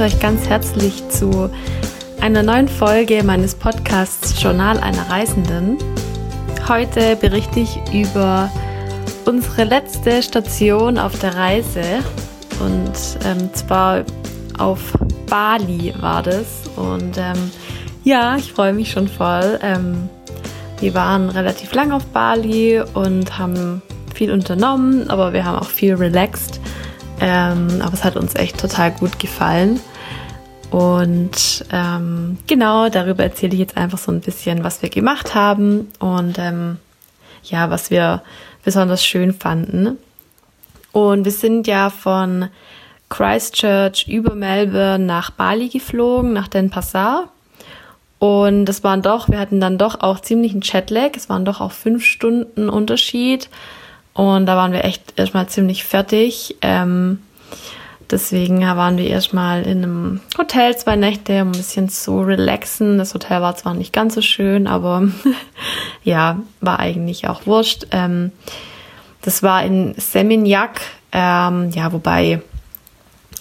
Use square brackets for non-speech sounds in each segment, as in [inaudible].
begrüße euch ganz herzlich zu einer neuen Folge meines Podcasts Journal einer Reisenden. Heute berichte ich über unsere letzte Station auf der Reise und ähm, zwar auf Bali war das und ähm, ja, ich freue mich schon voll. Ähm, wir waren relativ lang auf Bali und haben viel unternommen, aber wir haben auch viel relaxed. Ähm, aber es hat uns echt total gut gefallen. Und ähm, genau darüber erzähle ich jetzt einfach so ein bisschen, was wir gemacht haben und ähm, ja, was wir besonders schön fanden. Und wir sind ja von Christchurch über Melbourne nach Bali geflogen, nach Denpasar. Und es waren doch, wir hatten dann doch auch ziemlich einen Jetlag. Es waren doch auch fünf Stunden Unterschied. Und da waren wir echt erstmal ziemlich fertig. Ähm, deswegen waren wir erstmal in einem Hotel zwei Nächte, um ein bisschen zu relaxen. Das Hotel war zwar nicht ganz so schön, aber [laughs] ja, war eigentlich auch wurscht. Ähm, das war in Seminyak, ähm, ja, wobei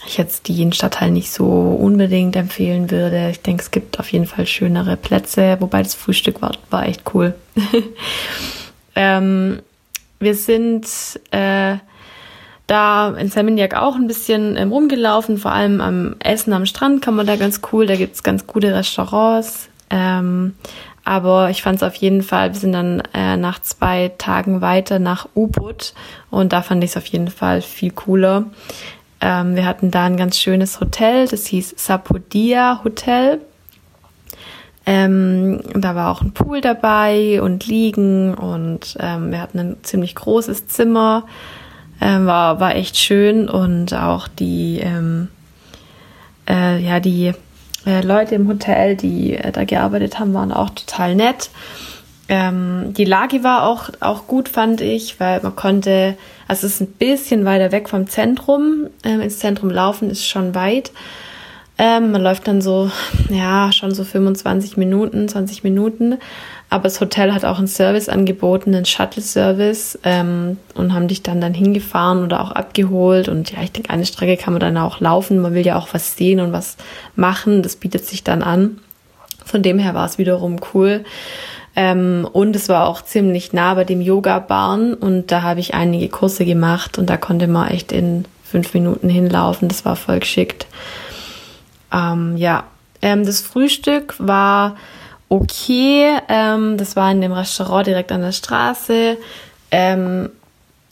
ich jetzt den Stadtteil nicht so unbedingt empfehlen würde. Ich denke, es gibt auf jeden Fall schönere Plätze, wobei das Frühstück war, war echt cool. [laughs] ähm, wir sind äh, da in Seminyak auch ein bisschen ähm, rumgelaufen, vor allem am Essen am Strand kann man da ganz cool, da gibt's ganz gute Restaurants. Ähm, aber ich fand es auf jeden Fall, wir sind dann äh, nach zwei Tagen weiter nach Ubud und da fand ich es auf jeden Fall viel cooler. Ähm, wir hatten da ein ganz schönes Hotel, das hieß Sapodia Hotel. Ähm, da war auch ein Pool dabei und Liegen und ähm, wir hatten ein ziemlich großes Zimmer. Ähm, war, war echt schön und auch die, ähm, äh, ja, die äh, Leute im Hotel, die äh, da gearbeitet haben, waren auch total nett. Ähm, die Lage war auch, auch gut, fand ich, weil man konnte, also es ist ein bisschen weiter weg vom Zentrum. Ähm, ins Zentrum laufen ist schon weit. Ähm, man läuft dann so, ja, schon so 25 Minuten, 20 Minuten. Aber das Hotel hat auch einen Service angeboten, einen Shuttle-Service ähm, und haben dich dann dann hingefahren oder auch abgeholt. Und ja, ich denke, eine Strecke kann man dann auch laufen. Man will ja auch was sehen und was machen. Das bietet sich dann an. Von dem her war es wiederum cool. Ähm, und es war auch ziemlich nah bei dem Yoga-Bahn und da habe ich einige Kurse gemacht und da konnte man echt in fünf Minuten hinlaufen. Das war voll geschickt. Ähm, ja, ähm, das Frühstück war okay. Ähm, das war in dem Restaurant direkt an der Straße. Ähm,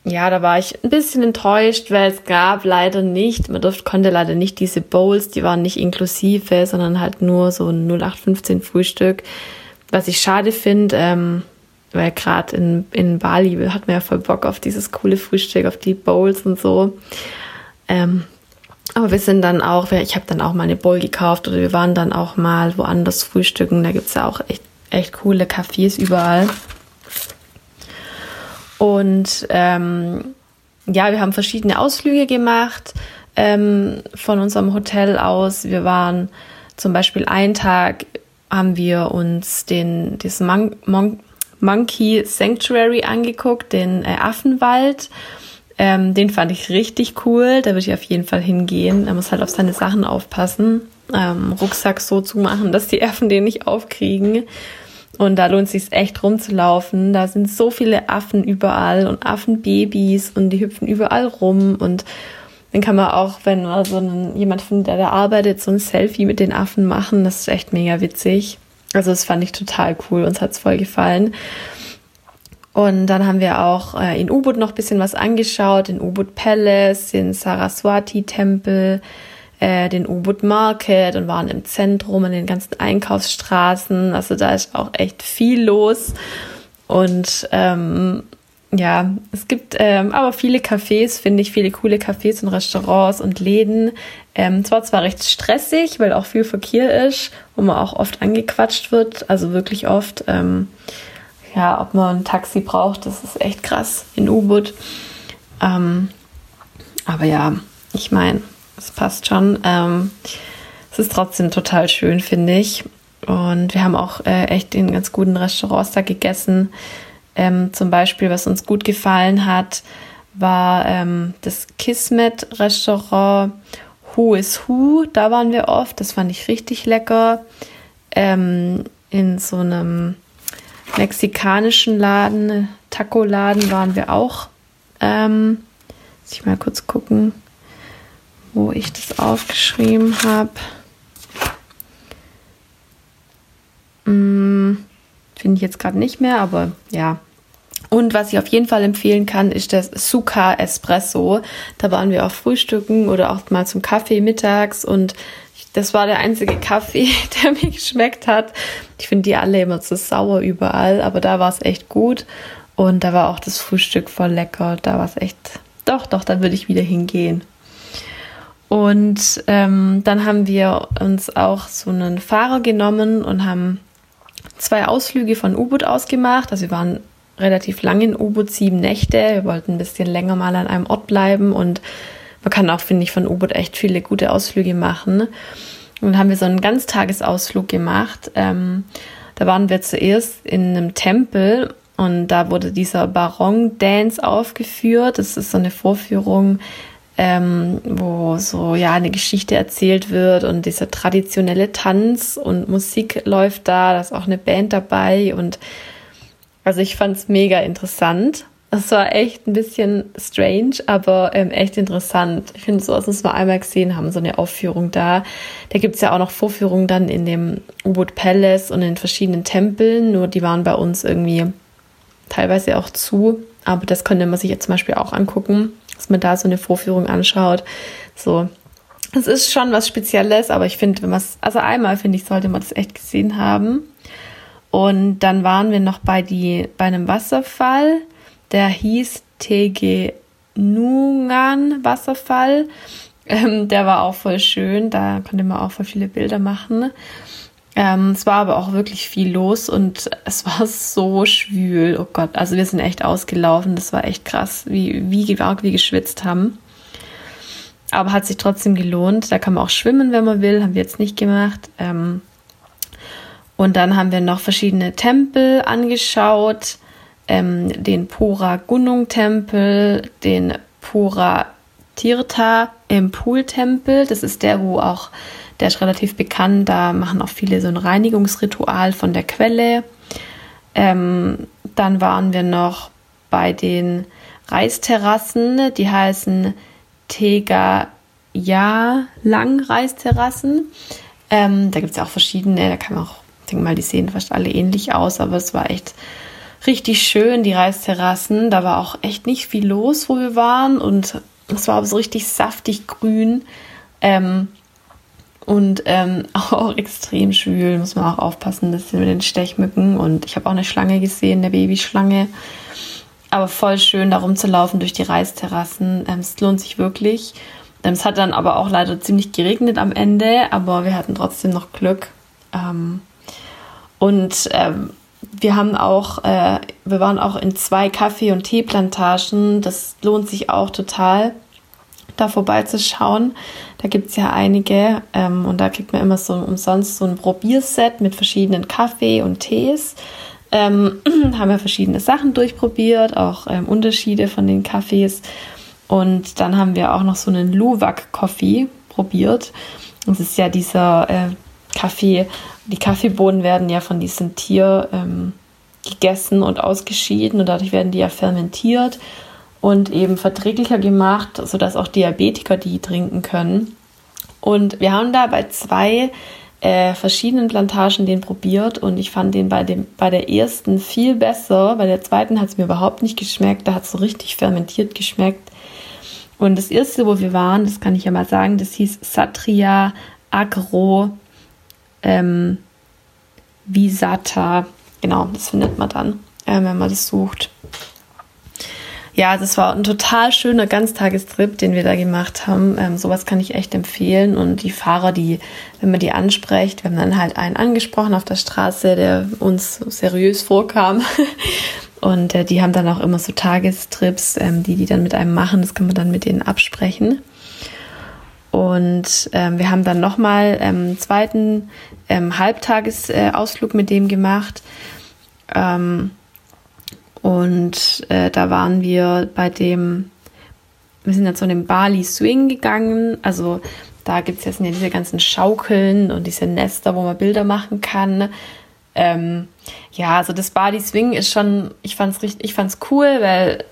ja, da war ich ein bisschen enttäuscht, weil es gab leider nicht, man durfte, konnte leider nicht diese Bowls, die waren nicht inklusive, sondern halt nur so ein 0815 Frühstück. Was ich schade finde, ähm, weil gerade in, in Bali hat man ja voll Bock auf dieses coole Frühstück, auf die Bowls und so. Ähm, aber wir sind dann auch, ich habe dann auch mal eine Bowl gekauft oder wir waren dann auch mal woanders frühstücken. Da gibt es ja auch echt, echt coole Cafés überall. Und ähm, ja, wir haben verschiedene Ausflüge gemacht ähm, von unserem Hotel aus. Wir waren zum Beispiel einen Tag haben wir uns den, das Mon Mon Monkey Sanctuary angeguckt, den äh, Affenwald. Ähm, den fand ich richtig cool. Da würde ich auf jeden Fall hingehen. Er muss halt auf seine Sachen aufpassen. Ähm, Rucksack so zu machen, dass die Affen den nicht aufkriegen. Und da lohnt es sich echt rumzulaufen. Da sind so viele Affen überall und Affenbabys und die hüpfen überall rum und dann kann man auch, wenn man so einen, jemand findet, der da arbeitet, so ein Selfie mit den Affen machen. Das ist echt mega witzig. Also das fand ich total cool. Uns hat's voll gefallen. Und dann haben wir auch äh, in Ubud noch bisschen was angeschaut, den Ubud Palace, den Saraswati Tempel, äh, den Ubud Market und waren im Zentrum in den ganzen Einkaufsstraßen. Also da ist auch echt viel los. Und ähm, ja, es gibt ähm, aber viele Cafés, finde ich, viele coole Cafés und Restaurants und Läden. Ähm, zwar zwar recht stressig, weil auch viel Verkehr ist, wo man auch oft angequatscht wird, also wirklich oft. Ähm, ja, ob man ein Taxi braucht, das ist echt krass in U-Boot. Ähm, aber ja, ich meine, es passt schon. Ähm, es ist trotzdem total schön, finde ich. Und wir haben auch äh, echt in ganz guten Restaurants da gegessen. Ähm, zum Beispiel, was uns gut gefallen hat, war ähm, das Kismet-Restaurant Who is Who. Da waren wir oft. Das fand ich richtig lecker. Ähm, in so einem mexikanischen Laden, Taco-Laden waren wir auch. Ähm, muss ich mal kurz gucken, wo ich das aufgeschrieben habe. Hm, Finde ich jetzt gerade nicht mehr, aber ja. Und was ich auf jeden Fall empfehlen kann, ist das Suka Espresso. Da waren wir auch frühstücken oder auch mal zum Kaffee mittags und das war der einzige Kaffee, [laughs] der mir geschmeckt hat. Ich finde die alle immer zu sauer überall, aber da war es echt gut. Und da war auch das Frühstück voll lecker. Da war es echt, doch, doch, da würde ich wieder hingehen. Und ähm, dann haben wir uns auch so einen Fahrer genommen und haben zwei Ausflüge von U-Boot ausgemacht. Also wir waren relativ lang in U-Boot, sieben Nächte. Wir wollten ein bisschen länger mal an einem Ort bleiben und man kann auch, finde ich, von U-Boot echt viele gute Ausflüge machen. Und dann haben wir so einen Ganztagesausflug gemacht. Ähm, da waren wir zuerst in einem Tempel und da wurde dieser Baron Dance aufgeführt. Das ist so eine Vorführung, ähm, wo so ja eine Geschichte erzählt wird und dieser traditionelle Tanz und Musik läuft da. Da ist auch eine Band dabei und also ich fand es mega interessant. Es war echt ein bisschen strange, aber ähm, echt interessant. Ich finde, so als wir einmal gesehen haben, so eine Aufführung da. Da gibt es ja auch noch Vorführungen dann in dem U-Boot Palace und in verschiedenen Tempeln, nur die waren bei uns irgendwie teilweise auch zu. Aber das könnte man sich jetzt zum Beispiel auch angucken, dass man da so eine Vorführung anschaut. So, es ist schon was Spezielles, aber ich finde, wenn man es, also einmal finde ich, sollte man das echt gesehen haben. Und dann waren wir noch bei, die, bei einem Wasserfall der hieß Tegenungan Wasserfall. Ähm, der war auch voll schön. Da konnte man auch voll viele Bilder machen. Ähm, es war aber auch wirklich viel los und es war so schwül. Oh Gott, also wir sind echt ausgelaufen. Das war echt krass, wie, wie wir geschwitzt haben. Aber hat sich trotzdem gelohnt. Da kann man auch schwimmen, wenn man will. Haben wir jetzt nicht gemacht. Ähm, und dann haben wir noch verschiedene Tempel angeschaut ähm, den Pura Gunung Tempel, den Pura Tirtha im Pool Tempel. Das ist der, wo auch, der ist relativ bekannt. Da machen auch viele so ein Reinigungsritual von der Quelle. Ähm, dann waren wir noch bei den Reisterrassen, die heißen Tega Ja Lang Reisterrassen. Ähm, da gibt es ja auch verschiedene, da kann man auch, ich denke mal, die sehen fast alle ähnlich aus, aber es war echt richtig schön, die Reisterrassen. Da war auch echt nicht viel los, wo wir waren. Und es war aber so richtig saftig grün. Ähm, und ähm, [laughs] auch extrem schwül, muss man auch aufpassen, das sind mit den Stechmücken. Und ich habe auch eine Schlange gesehen, eine Babyschlange. Aber voll schön, da rumzulaufen durch die Reisterrassen. Ähm, es lohnt sich wirklich. Ähm, es hat dann aber auch leider ziemlich geregnet am Ende, aber wir hatten trotzdem noch Glück. Ähm, und ähm, wir haben auch, äh, wir waren auch in zwei Kaffee- und Teeplantagen. Das lohnt sich auch total, da vorbeizuschauen. Da gibt es ja einige ähm, und da kriegt man immer so umsonst so ein Probierset mit verschiedenen Kaffee und Tees. Ähm, [clears throat] haben wir verschiedene Sachen durchprobiert, auch ähm, Unterschiede von den Kaffees. Und dann haben wir auch noch so einen Luwak-Coffee probiert. Das ist ja dieser äh, Kaffee, die Kaffeebohnen werden ja von diesem Tier ähm, gegessen und ausgeschieden und dadurch werden die ja fermentiert und eben verträglicher gemacht, sodass auch Diabetiker die trinken können. Und wir haben da bei zwei äh, verschiedenen Plantagen den probiert und ich fand den bei, dem, bei der ersten viel besser. Bei der zweiten hat es mir überhaupt nicht geschmeckt. Da hat es so richtig fermentiert geschmeckt. Und das erste, wo wir waren, das kann ich ja mal sagen, das hieß Satria Agro ähm, Visata. Genau, das findet man dann, äh, wenn man das sucht. Ja, das war ein total schöner Ganztagestrip, den wir da gemacht haben. Ähm, sowas kann ich echt empfehlen. Und die Fahrer, die, wenn man die anspricht, wir haben dann halt einen angesprochen auf der Straße, der uns seriös vorkam. [laughs] Und äh, die haben dann auch immer so Tagestrips, ähm, die die dann mit einem machen. Das kann man dann mit denen absprechen. Und ähm, wir haben dann nochmal ähm, einen zweiten ähm, Halbtagesausflug mit dem gemacht. Ähm, und äh, da waren wir bei dem wir sind dann zu einem Bali Swing gegangen. Also da gibt es jetzt ja diese ganzen Schaukeln und diese Nester, wo man Bilder machen kann. Ähm, ja, also das Bali Swing ist schon, ich fand's richtig, ich fand's cool, weil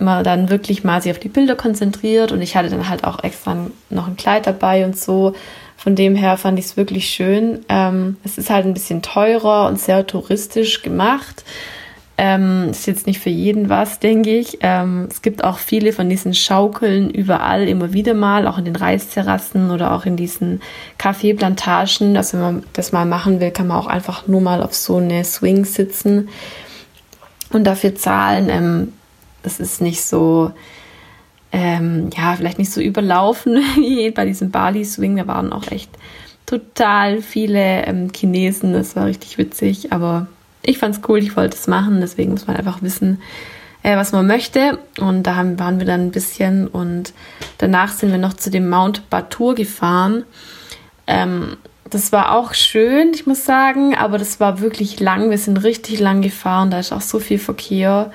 man dann wirklich mal sich auf die Bilder konzentriert und ich hatte dann halt auch extra noch ein Kleid dabei und so. Von dem her fand ich es wirklich schön. Ähm, es ist halt ein bisschen teurer und sehr touristisch gemacht. Ähm, ist jetzt nicht für jeden was, denke ich. Ähm, es gibt auch viele von diesen Schaukeln überall immer wieder mal, auch in den Reisterrassen oder auch in diesen Kaffeeplantagen. Also wenn man das mal machen will, kann man auch einfach nur mal auf so eine Swing sitzen und dafür zahlen. Ähm, das ist nicht so, ähm, ja, vielleicht nicht so überlaufen [laughs] wie bei diesem Bali Swing. Da waren auch echt total viele ähm, Chinesen. Das war richtig witzig, aber ich fand es cool, ich wollte es machen, deswegen muss man einfach wissen, äh, was man möchte. Und da haben, waren wir dann ein bisschen und danach sind wir noch zu dem Mount Batur gefahren. Ähm, das war auch schön, ich muss sagen, aber das war wirklich lang. Wir sind richtig lang gefahren, da ist auch so viel Verkehr.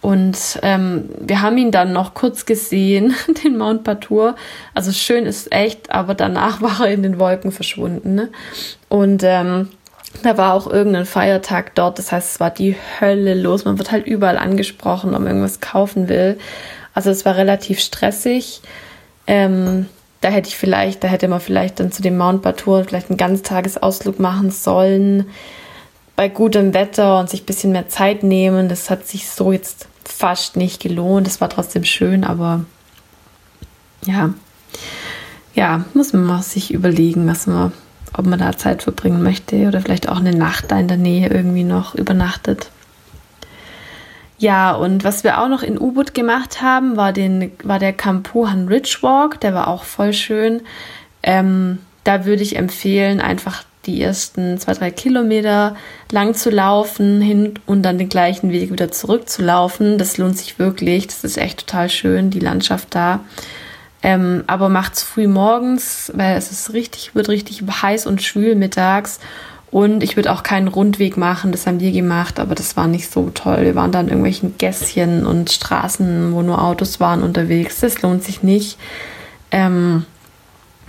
Und ähm, wir haben ihn dann noch kurz gesehen, [laughs] den Mount Batur. Also schön ist echt, aber danach [laughs] war er in den Wolken verschwunden. Ne? Und ähm, da war auch irgendein Feiertag dort, das heißt, es war die Hölle los. Man wird halt überall angesprochen, ob man irgendwas kaufen will. Also es war relativ stressig. Ähm, da hätte ich vielleicht, da hätte man vielleicht dann zu dem Mount Batur vielleicht einen Ganztagesausflug machen sollen bei gutem Wetter und sich ein bisschen mehr Zeit nehmen. Das hat sich so jetzt fast nicht gelohnt. Es war trotzdem schön, aber ja, ja, muss man sich überlegen, was man ob man da Zeit verbringen möchte oder vielleicht auch eine Nacht da in der Nähe irgendwie noch übernachtet. Ja, und was wir auch noch in U-Boot gemacht haben, war, den, war der Campohan Ridge Walk. Der war auch voll schön. Ähm, da würde ich empfehlen, einfach die ersten zwei, drei Kilometer lang zu laufen hin und dann den gleichen Weg wieder zurück zu laufen. Das lohnt sich wirklich. Das ist echt total schön, die Landschaft da. Ähm, aber macht's früh morgens, weil es ist richtig, wird richtig heiß und schwül mittags. Und ich würde auch keinen Rundweg machen, das haben wir gemacht, aber das war nicht so toll. Wir waren dann irgendwelchen Gässchen und Straßen, wo nur Autos waren unterwegs. Das lohnt sich nicht. Ähm,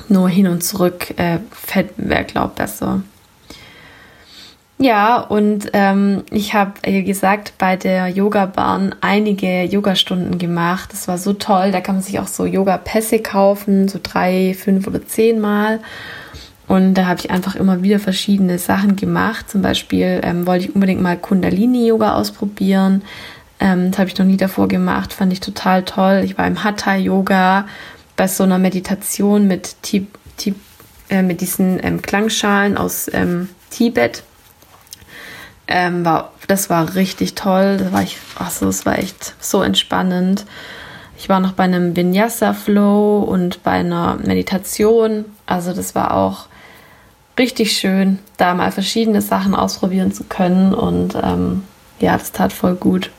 nur hin und zurück äh, wäre, glaube ich, besser. Ja, und ähm, ich habe, wie gesagt, bei der Yoga-Bahn einige Yogastunden gemacht. Das war so toll. Da kann man sich auch so Yoga-Pässe kaufen, so drei, fünf oder zehn Mal. Und da habe ich einfach immer wieder verschiedene Sachen gemacht. Zum Beispiel ähm, wollte ich unbedingt mal Kundalini-Yoga ausprobieren. Ähm, das habe ich noch nie davor gemacht, fand ich total toll. Ich war im Hatha-Yoga bei so einer Meditation mit, Tib, Tib, äh, mit diesen ähm, Klangschalen aus ähm, Tibet ähm, war, das war richtig toll. Das war, ich, also, das war echt so entspannend. Ich war noch bei einem Vinyasa-Flow und bei einer Meditation. Also das war auch richtig schön, da mal verschiedene Sachen ausprobieren zu können. Und ähm, ja, das tat voll gut.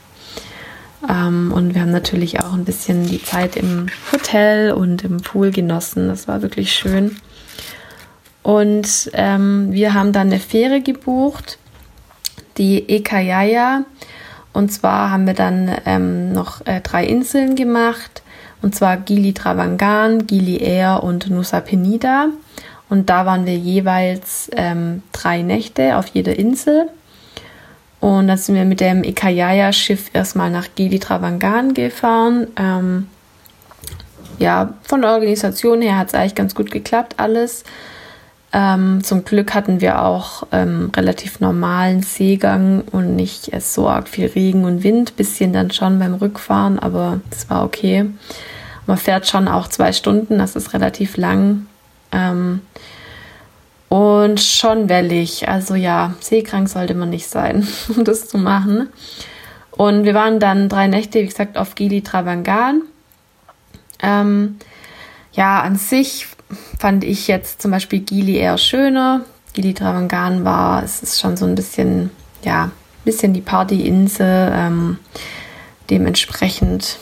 Ähm, und wir haben natürlich auch ein bisschen die Zeit im Hotel und im Pool genossen. Das war wirklich schön. Und ähm, wir haben dann eine Fähre gebucht die Ekayaya. Und zwar haben wir dann ähm, noch äh, drei Inseln gemacht. Und zwar Gili Travangan, Gili Air und Nusa Penida. Und da waren wir jeweils ähm, drei Nächte auf jeder Insel. Und dann sind wir mit dem Ekayaya-Schiff erstmal nach Gili Travangan gefahren. Ähm, ja, von der Organisation her hat es eigentlich ganz gut geklappt, alles. Ähm, zum Glück hatten wir auch ähm, relativ normalen Seegang und nicht so arg viel Regen und Wind. Bisschen dann schon beim Rückfahren, aber das war okay. Man fährt schon auch zwei Stunden, das ist relativ lang. Ähm, und schon wellig. Also ja, seekrank sollte man nicht sein, [laughs] um das zu machen. Und wir waren dann drei Nächte, wie gesagt, auf Gili Travangan. Ähm, ja, an sich fand ich jetzt zum Beispiel Gili eher schöner. Gili Travangan war, es ist schon so ein bisschen, ja, bisschen die Partyinsel. Ähm, dementsprechend,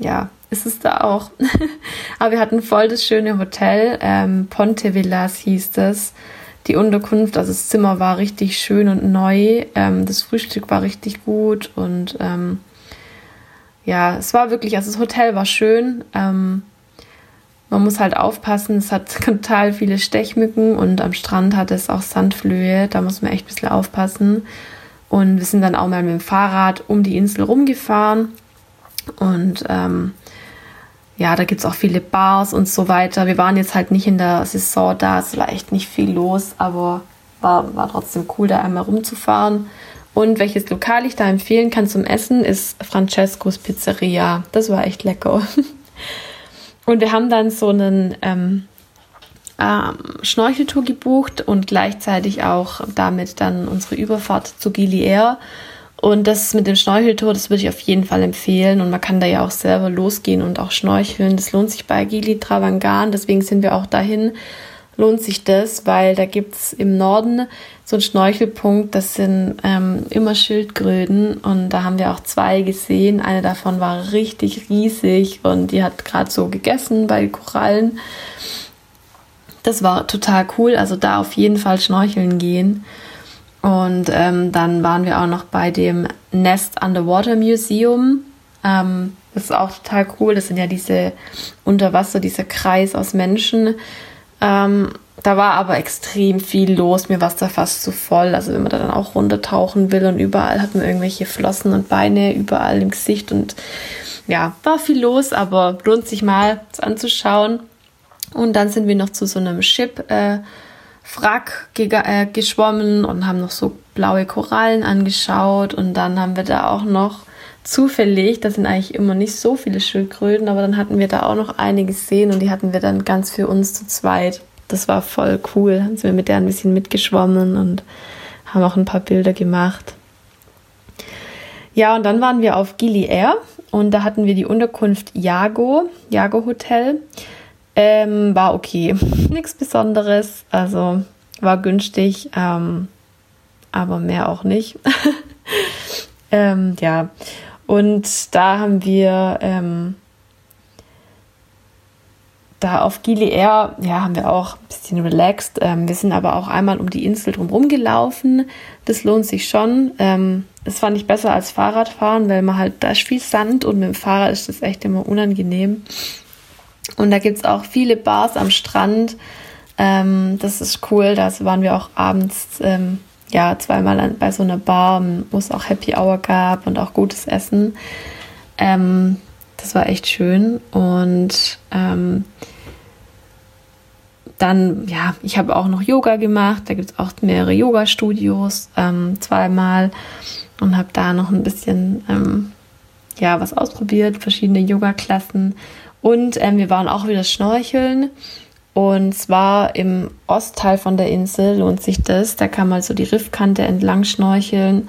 ja, ist es da auch. [laughs] Aber wir hatten voll das schöne Hotel. Ähm, Ponte Villas hieß das. Die Unterkunft, also das Zimmer war richtig schön und neu. Ähm, das Frühstück war richtig gut und ähm, ja, es war wirklich, also das Hotel war schön. Ähm, man muss halt aufpassen, es hat [laughs] total viele Stechmücken und am Strand hat es auch Sandflöhe, da muss man echt ein bisschen aufpassen. Und wir sind dann auch mal mit dem Fahrrad um die Insel rumgefahren. Und ähm, ja, da gibt es auch viele Bars und so weiter. Wir waren jetzt halt nicht in der Saison da, es war echt nicht viel los, aber war, war trotzdem cool, da einmal rumzufahren. Und welches Lokal ich da empfehlen kann zum Essen, ist Francescos Pizzeria. Das war echt lecker. [laughs] Und wir haben dann so einen ähm, ähm, Schnorcheltour gebucht und gleichzeitig auch damit dann unsere Überfahrt zu Gili Air. Und das mit dem Schnorcheltour, das würde ich auf jeden Fall empfehlen. Und man kann da ja auch selber losgehen und auch schnorcheln. Das lohnt sich bei Gili Travangan. Deswegen sind wir auch dahin. Lohnt sich das, weil da gibt es im Norden so einen Schnorchelpunkt. Das sind ähm, immer Schildkröten. Und da haben wir auch zwei gesehen. Eine davon war richtig riesig und die hat gerade so gegessen bei Korallen. Das war total cool. Also da auf jeden Fall schnorcheln gehen. Und ähm, dann waren wir auch noch bei dem Nest Underwater Museum. Ähm, das ist auch total cool. Das sind ja diese Unterwasser, dieser Kreis aus Menschen. Ähm, da war aber extrem viel los. Mir war es da fast zu voll. Also wenn man da dann auch runtertauchen will und überall hat man irgendwelche Flossen und Beine überall im Gesicht und ja, war viel los, aber lohnt sich mal das anzuschauen. Und dann sind wir noch zu so einem Ship äh, Wrack äh, geschwommen und haben noch so blaue Korallen angeschaut. Und dann haben wir da auch noch zufällig, das sind eigentlich immer nicht so viele Schildkröten, aber dann hatten wir da auch noch einige gesehen und die hatten wir dann ganz für uns zu zweit. Das war voll cool. Sind wir mit der ein bisschen mitgeschwommen und haben auch ein paar Bilder gemacht. Ja, und dann waren wir auf Gili Air und da hatten wir die Unterkunft Jago, Jago Hotel. Ähm, war okay. [laughs] Nichts Besonderes. Also war günstig, ähm, aber mehr auch nicht. [laughs] ähm, ja. Und da haben wir ähm, da auf Gili Air, ja, haben wir auch ein bisschen relaxed. Ähm, wir sind aber auch einmal um die Insel drumherum gelaufen. Das lohnt sich schon. Ähm, das fand ich besser als Fahrradfahren, weil man halt, da ist viel Sand und mit dem Fahrrad ist das echt immer unangenehm. Und da gibt es auch viele Bars am Strand. Ähm, das ist cool. Da waren wir auch abends ähm, ja zweimal an, bei so einer Bar, wo es auch Happy Hour gab und auch gutes Essen. Ähm, das war echt schön. Und ähm, dann, ja, ich habe auch noch Yoga gemacht. Da gibt es auch mehrere Yoga-Studios, ähm, zweimal. Und habe da noch ein bisschen, ähm, ja, was ausprobiert, verschiedene Yoga-Klassen. Und ähm, wir waren auch wieder schnorcheln. Und zwar im Ostteil von der Insel lohnt sich das. Da kann man so die Riffkante entlang schnorcheln.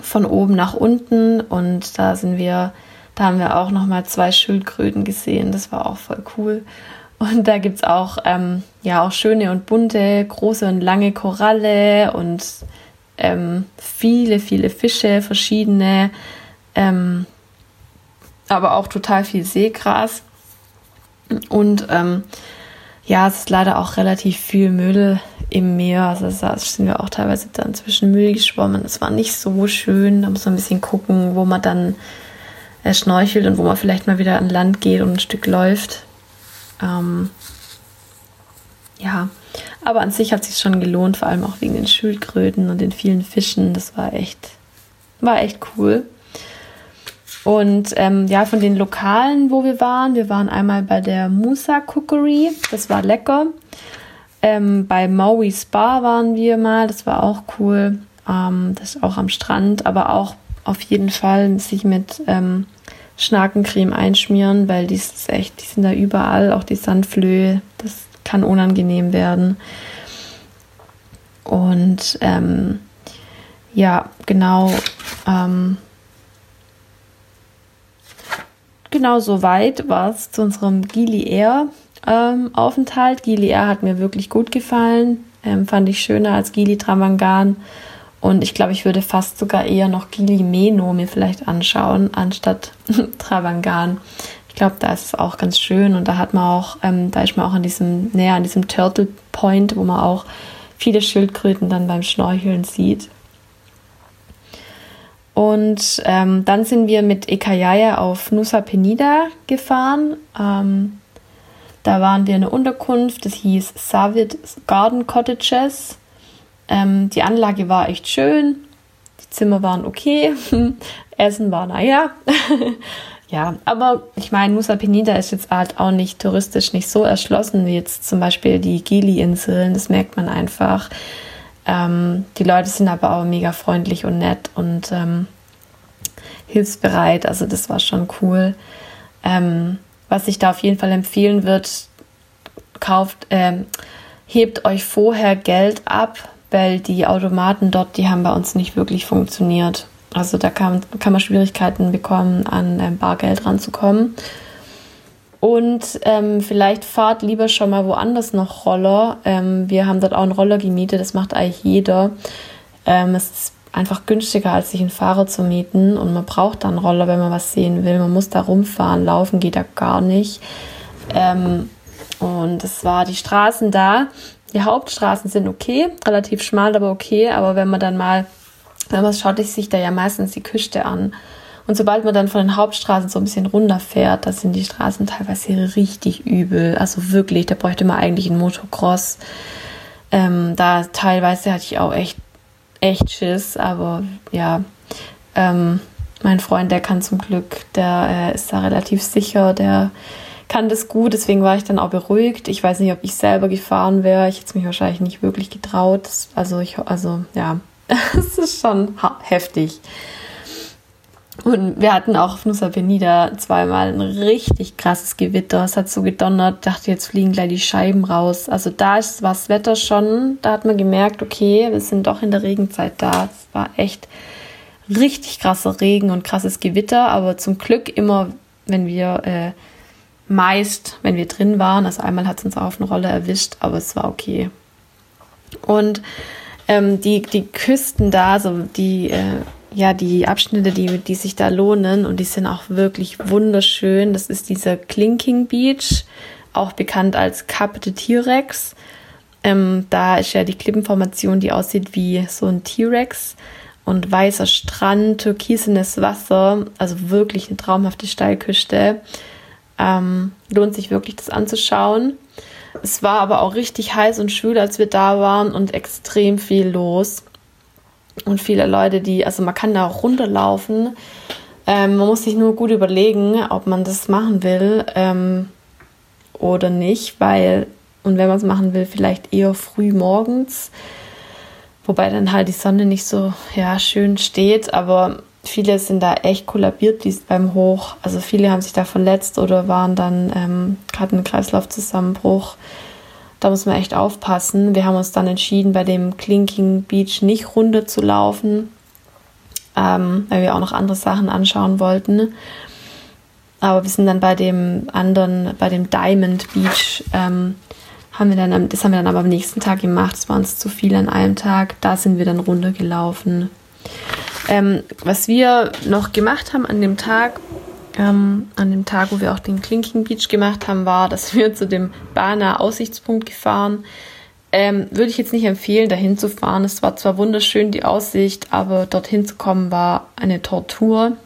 Von oben nach unten. Und da sind wir, da haben wir auch nochmal zwei Schildkröten gesehen. Das war auch voll cool. Und da gibt es auch, ähm, ja, auch schöne und bunte, große und lange Koralle und ähm, viele, viele Fische, verschiedene. Ähm, aber auch total viel Seegras. Und ähm, ja, es ist leider auch relativ viel Müll im Meer. Also da sind wir auch teilweise dann zwischen Müll geschwommen. Es war nicht so schön. Da muss man ein bisschen gucken, wo man dann äh, schnorchelt und wo man vielleicht mal wieder an Land geht und ein Stück läuft. Ähm, ja, aber an sich hat es sich schon gelohnt, vor allem auch wegen den Schildkröten und den vielen Fischen. Das war echt, war echt cool. Und ähm, ja, von den Lokalen, wo wir waren, wir waren einmal bei der Musa Cookery, das war lecker. Ähm, bei Maui Spa waren wir mal, das war auch cool. Ähm, das ist auch am Strand, aber auch auf jeden Fall sich mit ähm, Schnakencreme einschmieren, weil die ist echt, die sind da überall, auch die Sandflöhe, das kann unangenehm werden. Und ähm, ja, genau. Ähm, genau so weit war es zu unserem Gili Air ähm, Aufenthalt. Gili Air hat mir wirklich gut gefallen. Ähm, fand ich schöner als Gili Travangan. Und ich glaube, ich würde fast sogar eher noch Gili Meno mir vielleicht anschauen, anstatt [laughs] Travangan. Ich glaube, da ist es auch ganz schön und da hat man auch, ähm, da ist man auch an diesem, näher an diesem Turtle Point, wo man auch viele Schildkröten dann beim Schnorcheln sieht. Und ähm, dann sind wir mit Ekayaya auf Nusa Penida gefahren. Ähm, da waren wir in einer Unterkunft, das hieß Savid Garden Cottages. Ähm, die Anlage war echt schön, die Zimmer waren okay, [laughs] Essen war naja. [laughs] ja, aber ich meine, Nusa Penida ist jetzt halt auch nicht touristisch nicht so erschlossen wie jetzt zum Beispiel die Gili-Inseln, das merkt man einfach. Ähm, die Leute sind aber auch mega freundlich und nett und ähm, hilfsbereit, also das war schon cool. Ähm, was ich da auf jeden Fall empfehlen würde, kauft, äh, hebt euch vorher Geld ab, weil die Automaten dort, die haben bei uns nicht wirklich funktioniert. Also da kann, kann man Schwierigkeiten bekommen, an ähm, Bargeld ranzukommen. Und ähm, vielleicht fahrt lieber schon mal woanders noch Roller. Ähm, wir haben dort auch einen Roller gemietet, das macht eigentlich jeder. Ähm, es ist einfach günstiger, als sich einen Fahrer zu mieten. Und man braucht dann einen Roller, wenn man was sehen will. Man muss da rumfahren, laufen geht da gar nicht. Ähm, und es war die Straßen da. Die Hauptstraßen sind okay, relativ schmal, aber okay. Aber wenn man dann mal, wenn man schaut sich da ja meistens die Küste an. Und sobald man dann von den Hauptstraßen so ein bisschen runterfährt, da sind die Straßen teilweise richtig übel. Also wirklich, da bräuchte man eigentlich einen Motocross. Ähm, da teilweise hatte ich auch echt echt Schiss, aber ja, ähm, mein Freund, der kann zum Glück, der äh, ist da relativ sicher, der kann das gut, deswegen war ich dann auch beruhigt. Ich weiß nicht, ob ich selber gefahren wäre. Ich hätte mich wahrscheinlich nicht wirklich getraut. Also ich, also ja, [laughs] es ist schon heftig. Und wir hatten auch auf Nusa Penida zweimal ein richtig krasses Gewitter. Es hat so gedonnert, dachte, jetzt fliegen gleich die Scheiben raus. Also da war das Wetter schon, da hat man gemerkt, okay, wir sind doch in der Regenzeit da. Es war echt richtig krasser Regen und krasses Gewitter, aber zum Glück immer, wenn wir äh, meist, wenn wir drin waren, also einmal hat es uns auf eine Rolle erwischt, aber es war okay. Und ähm, die, die Küsten da, so die äh, ja, die Abschnitte, die, die sich da lohnen und die sind auch wirklich wunderschön. Das ist dieser Clinking Beach, auch bekannt als Cap de T-Rex. Ähm, da ist ja die Klippenformation, die aussieht wie so ein T-Rex und weißer Strand, türkisenes Wasser, also wirklich eine traumhafte Steilküste. Ähm, lohnt sich wirklich, das anzuschauen. Es war aber auch richtig heiß und schwül, als wir da waren und extrem viel los und viele Leute, die, also man kann da auch runterlaufen. Ähm, man muss sich nur gut überlegen, ob man das machen will ähm, oder nicht, weil, und wenn man es machen will, vielleicht eher früh morgens, wobei dann halt die Sonne nicht so ja, schön steht, aber viele sind da echt kollabiert beim Hoch. Also viele haben sich da verletzt oder waren dann, ähm, hatten einen Kreislaufzusammenbruch. Da muss man echt aufpassen. Wir haben uns dann entschieden, bei dem Clinking Beach nicht runter zu laufen, ähm, weil wir auch noch andere Sachen anschauen wollten. Aber wir sind dann bei dem anderen, bei dem Diamond Beach, ähm, haben wir dann, das haben wir dann aber am nächsten Tag gemacht. Es war uns zu viel an einem Tag. Da sind wir dann runtergelaufen. Ähm, was wir noch gemacht haben an dem Tag, ähm, an dem Tag, wo wir auch den Clinking Beach gemacht haben, war, dass [laughs] wir zu dem Bana Aussichtspunkt gefahren. Ähm, würde ich jetzt nicht empfehlen, dahin zu fahren. Es war zwar wunderschön die Aussicht, aber dorthin zu kommen war eine Tortur.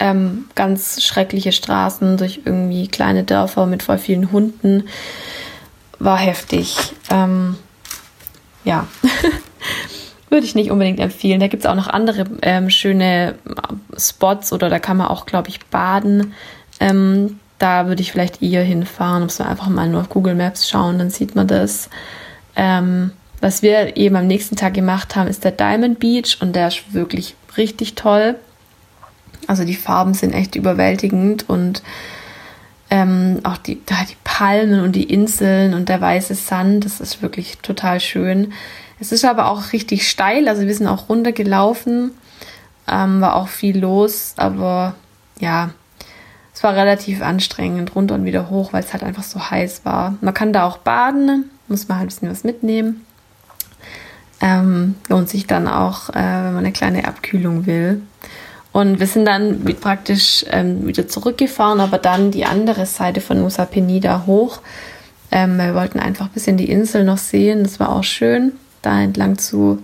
Ähm, ganz schreckliche Straßen durch irgendwie kleine Dörfer mit voll vielen Hunden. War heftig. Ähm, ja. [laughs] würde ich nicht unbedingt empfehlen. Da gibt es auch noch andere ähm, schöne äh, Spots oder da kann man auch, glaube ich, baden. Ähm, da würde ich vielleicht eher hinfahren, muss man einfach mal nur auf Google Maps schauen, dann sieht man das. Ähm, was wir eben am nächsten Tag gemacht haben, ist der Diamond Beach und der ist wirklich richtig toll. Also die Farben sind echt überwältigend und ähm, auch die, da die Palmen und die Inseln und der weiße Sand, das ist wirklich total schön. Es ist aber auch richtig steil, also wir sind auch runtergelaufen, ähm, war auch viel los, aber ja, es war relativ anstrengend, runter und wieder hoch, weil es halt einfach so heiß war. Man kann da auch baden, muss man halt ein bisschen was mitnehmen. Ähm, lohnt sich dann auch, äh, wenn man eine kleine Abkühlung will. Und wir sind dann praktisch ähm, wieder zurückgefahren, aber dann die andere Seite von Nusa Penida hoch. Ähm, wir wollten einfach ein bisschen die Insel noch sehen, das war auch schön da entlang zu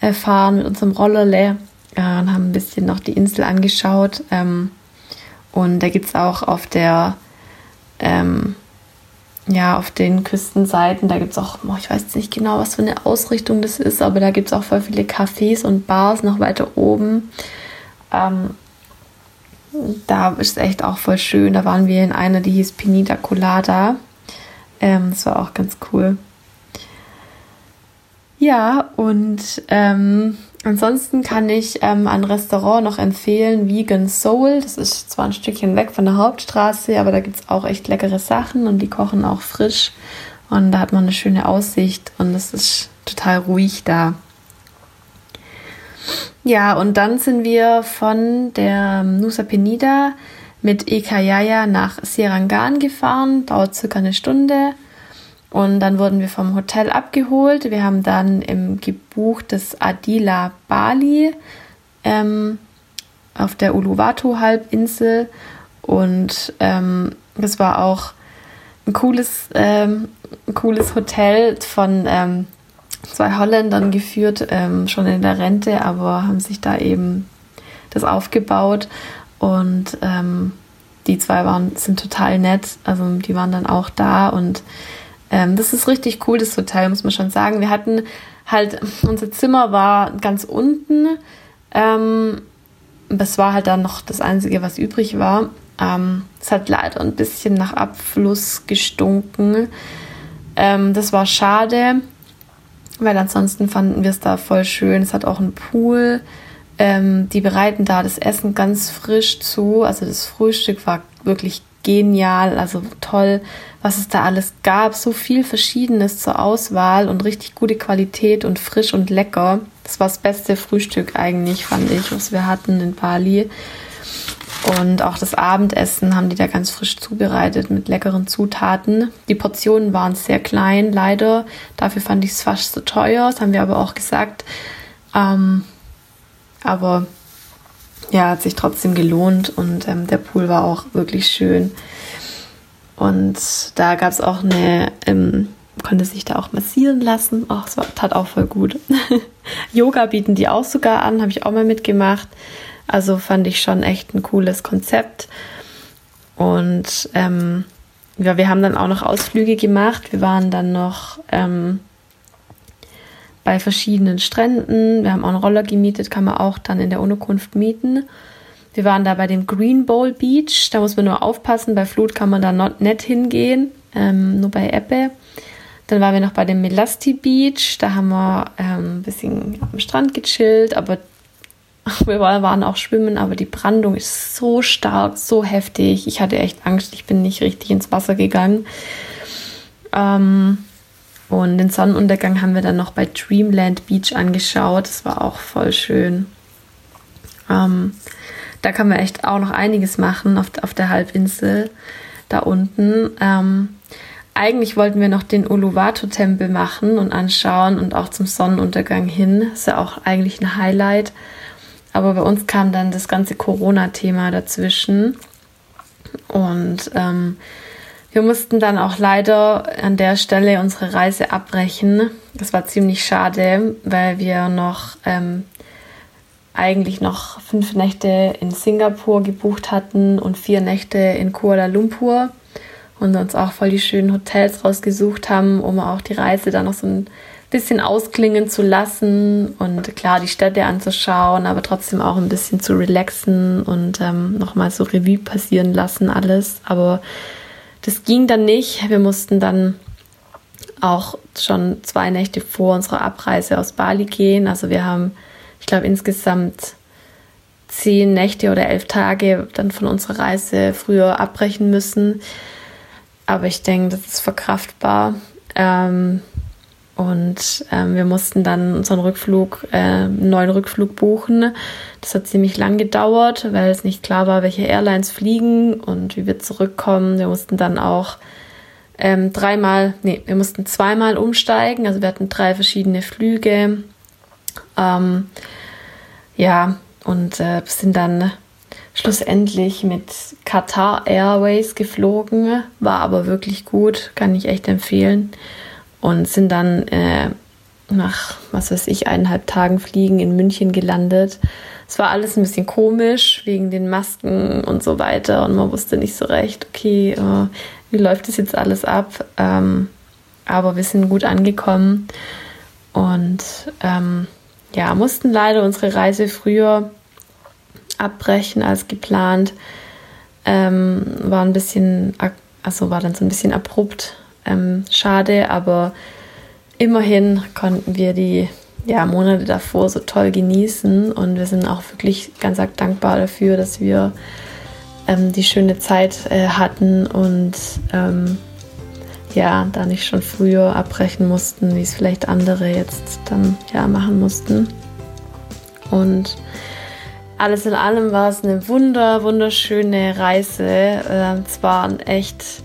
äh, fahren mit unserem Rollerle. und haben ein bisschen noch die Insel angeschaut. Ähm, und da gibt es auch auf der, ähm, ja, auf den Küstenseiten, da gibt es auch, ich weiß nicht genau, was für eine Ausrichtung das ist, aber da gibt es auch voll viele Cafés und Bars noch weiter oben. Ähm, da ist echt auch voll schön. Da waren wir in einer, die hieß Pinita Colada. Ähm, das war auch ganz cool. Ja, und ähm, ansonsten kann ich ähm, ein Restaurant noch empfehlen, Vegan Soul. Das ist zwar ein Stückchen weg von der Hauptstraße, aber da gibt es auch echt leckere Sachen und die kochen auch frisch. Und da hat man eine schöne Aussicht und es ist total ruhig da. Ja, und dann sind wir von der Nusa Penida mit Ekayaya nach Serangan gefahren, dauert circa eine Stunde. Und dann wurden wir vom Hotel abgeholt. Wir haben dann im gebucht das Adila Bali ähm, auf der Uluwatu-Halbinsel. Und ähm, das war auch ein cooles, ähm, ein cooles Hotel von ähm, zwei Holländern geführt, ähm, schon in der Rente, aber haben sich da eben das aufgebaut und ähm, die zwei waren, sind total nett, also die waren dann auch da und ähm, das ist richtig cool, das Hotel, muss man schon sagen. Wir hatten halt, unser Zimmer war ganz unten, ähm, das war halt dann noch das Einzige, was übrig war. Ähm, es hat leider ein bisschen nach Abfluss gestunken. Ähm, das war schade, weil ansonsten fanden wir es da voll schön. Es hat auch einen Pool. Ähm, die bereiten da das Essen ganz frisch zu. Also das Frühstück war wirklich genial, also toll, was es da alles gab. So viel Verschiedenes zur Auswahl und richtig gute Qualität und frisch und lecker. Das war das beste Frühstück eigentlich, fand ich, was wir hatten in Bali. Und auch das Abendessen haben die da ganz frisch zubereitet mit leckeren Zutaten. Die Portionen waren sehr klein, leider. Dafür fand ich es fast so teuer. Das haben wir aber auch gesagt. Ähm, aber ja, hat sich trotzdem gelohnt und ähm, der Pool war auch wirklich schön. Und da gab es auch eine, ähm, konnte sich da auch massieren lassen. Ach, es tat auch voll gut. [laughs] Yoga bieten die auch sogar an, habe ich auch mal mitgemacht. Also fand ich schon echt ein cooles Konzept. Und ähm, ja, wir haben dann auch noch Ausflüge gemacht. Wir waren dann noch ähm, bei verschiedenen Stränden. Wir haben auch einen Roller gemietet, kann man auch dann in der Unterkunft mieten. Wir waren da bei dem Green Bowl Beach. Da muss man nur aufpassen. Bei Flut kann man da nicht hingehen, ähm, nur bei Ebbe. Dann waren wir noch bei dem Melasti Beach. Da haben wir ähm, ein bisschen am Strand gechillt, aber [laughs] wir waren auch schwimmen, aber die Brandung ist so stark, so heftig. Ich hatte echt Angst, ich bin nicht richtig ins Wasser gegangen. Ähm, und den Sonnenuntergang haben wir dann noch bei Dreamland Beach angeschaut. Das war auch voll schön. Ähm, da kann man echt auch noch einiges machen auf, auf der Halbinsel da unten. Ähm, eigentlich wollten wir noch den Uluwatu-Tempel machen und anschauen und auch zum Sonnenuntergang hin. Ist ja auch eigentlich ein Highlight. Aber bei uns kam dann das ganze Corona-Thema dazwischen. Und ähm, wir mussten dann auch leider an der Stelle unsere Reise abbrechen. Das war ziemlich schade, weil wir noch ähm, eigentlich noch fünf Nächte in Singapur gebucht hatten und vier Nächte in Kuala Lumpur und uns auch voll die schönen Hotels rausgesucht haben, um auch die Reise dann noch so ein bisschen ausklingen zu lassen und klar die Städte anzuschauen, aber trotzdem auch ein bisschen zu relaxen und ähm, nochmal so Revue passieren lassen alles. Aber das ging dann nicht. Wir mussten dann auch schon zwei Nächte vor unserer Abreise aus Bali gehen. Also wir haben, ich glaube, insgesamt zehn Nächte oder elf Tage dann von unserer Reise früher abbrechen müssen. Aber ich denke, das ist verkraftbar. Ähm, und ähm, wir mussten dann unseren Rückflug, äh, einen neuen Rückflug buchen. Das hat ziemlich lang gedauert, weil es nicht klar war, welche Airlines fliegen und wie wir zurückkommen. Wir mussten dann auch ähm, dreimal, nee, wir mussten zweimal umsteigen. Also wir hatten drei verschiedene Flüge. Ähm, ja, und äh, sind dann schlussendlich mit Qatar Airways geflogen. War aber wirklich gut, kann ich echt empfehlen und sind dann äh, nach, was weiß ich, eineinhalb Tagen Fliegen in München gelandet. es war alles ein bisschen komisch wegen den Masken und so weiter und man wusste nicht so recht, okay, äh, wie läuft das jetzt alles ab? Ähm, aber wir sind gut angekommen und ähm, ja, mussten leider unsere Reise früher abbrechen als geplant. Ähm, war ein bisschen, also war dann so ein bisschen abrupt, ähm, schade, aber immerhin konnten wir die ja, Monate davor so toll genießen und wir sind auch wirklich ganz dankbar dafür, dass wir ähm, die schöne Zeit äh, hatten und ähm, ja, da nicht schon früher abbrechen mussten, wie es vielleicht andere jetzt dann ja machen mussten. Und alles in allem war es eine wunder, wunderschöne Reise. Äh, es waren echt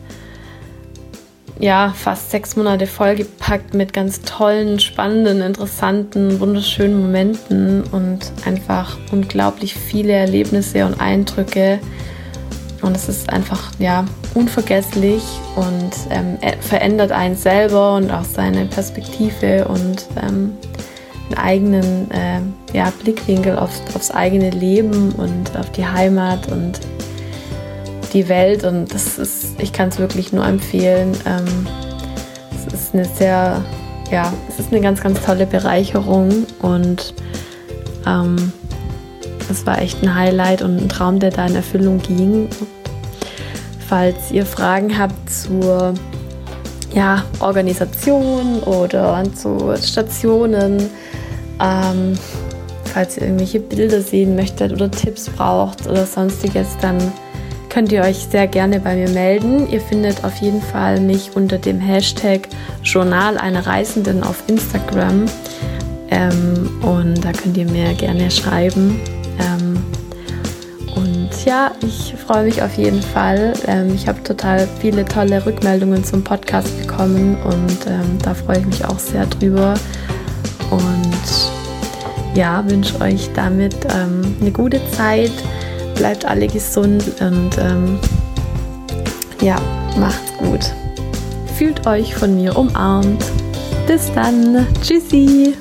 ja, fast sechs Monate vollgepackt mit ganz tollen, spannenden, interessanten, wunderschönen Momenten und einfach unglaublich viele Erlebnisse und Eindrücke. Und es ist einfach, ja, unvergesslich und ähm, verändert einen selber und auch seine Perspektive und ähm, einen eigenen äh, ja, Blickwinkel auf, aufs eigene Leben und auf die Heimat und die Welt und das ist, ich kann es wirklich nur empfehlen. Ähm, es ist eine sehr, ja, es ist eine ganz, ganz tolle Bereicherung und ähm, es war echt ein Highlight und ein Traum, der da in Erfüllung ging. Und falls ihr Fragen habt zur ja, Organisation oder zu Stationen, ähm, falls ihr irgendwelche Bilder sehen möchtet oder Tipps braucht oder sonstiges, dann könnt ihr euch sehr gerne bei mir melden. Ihr findet auf jeden Fall mich unter dem Hashtag Journal einer Reisenden auf Instagram. Ähm, und da könnt ihr mir gerne schreiben. Ähm, und ja, ich freue mich auf jeden Fall. Ähm, ich habe total viele tolle Rückmeldungen zum Podcast bekommen und ähm, da freue ich mich auch sehr drüber. Und ja, wünsche euch damit ähm, eine gute Zeit bleibt alle gesund und ähm, ja, macht's gut. Fühlt euch von mir umarmt. Bis dann. Tschüssi.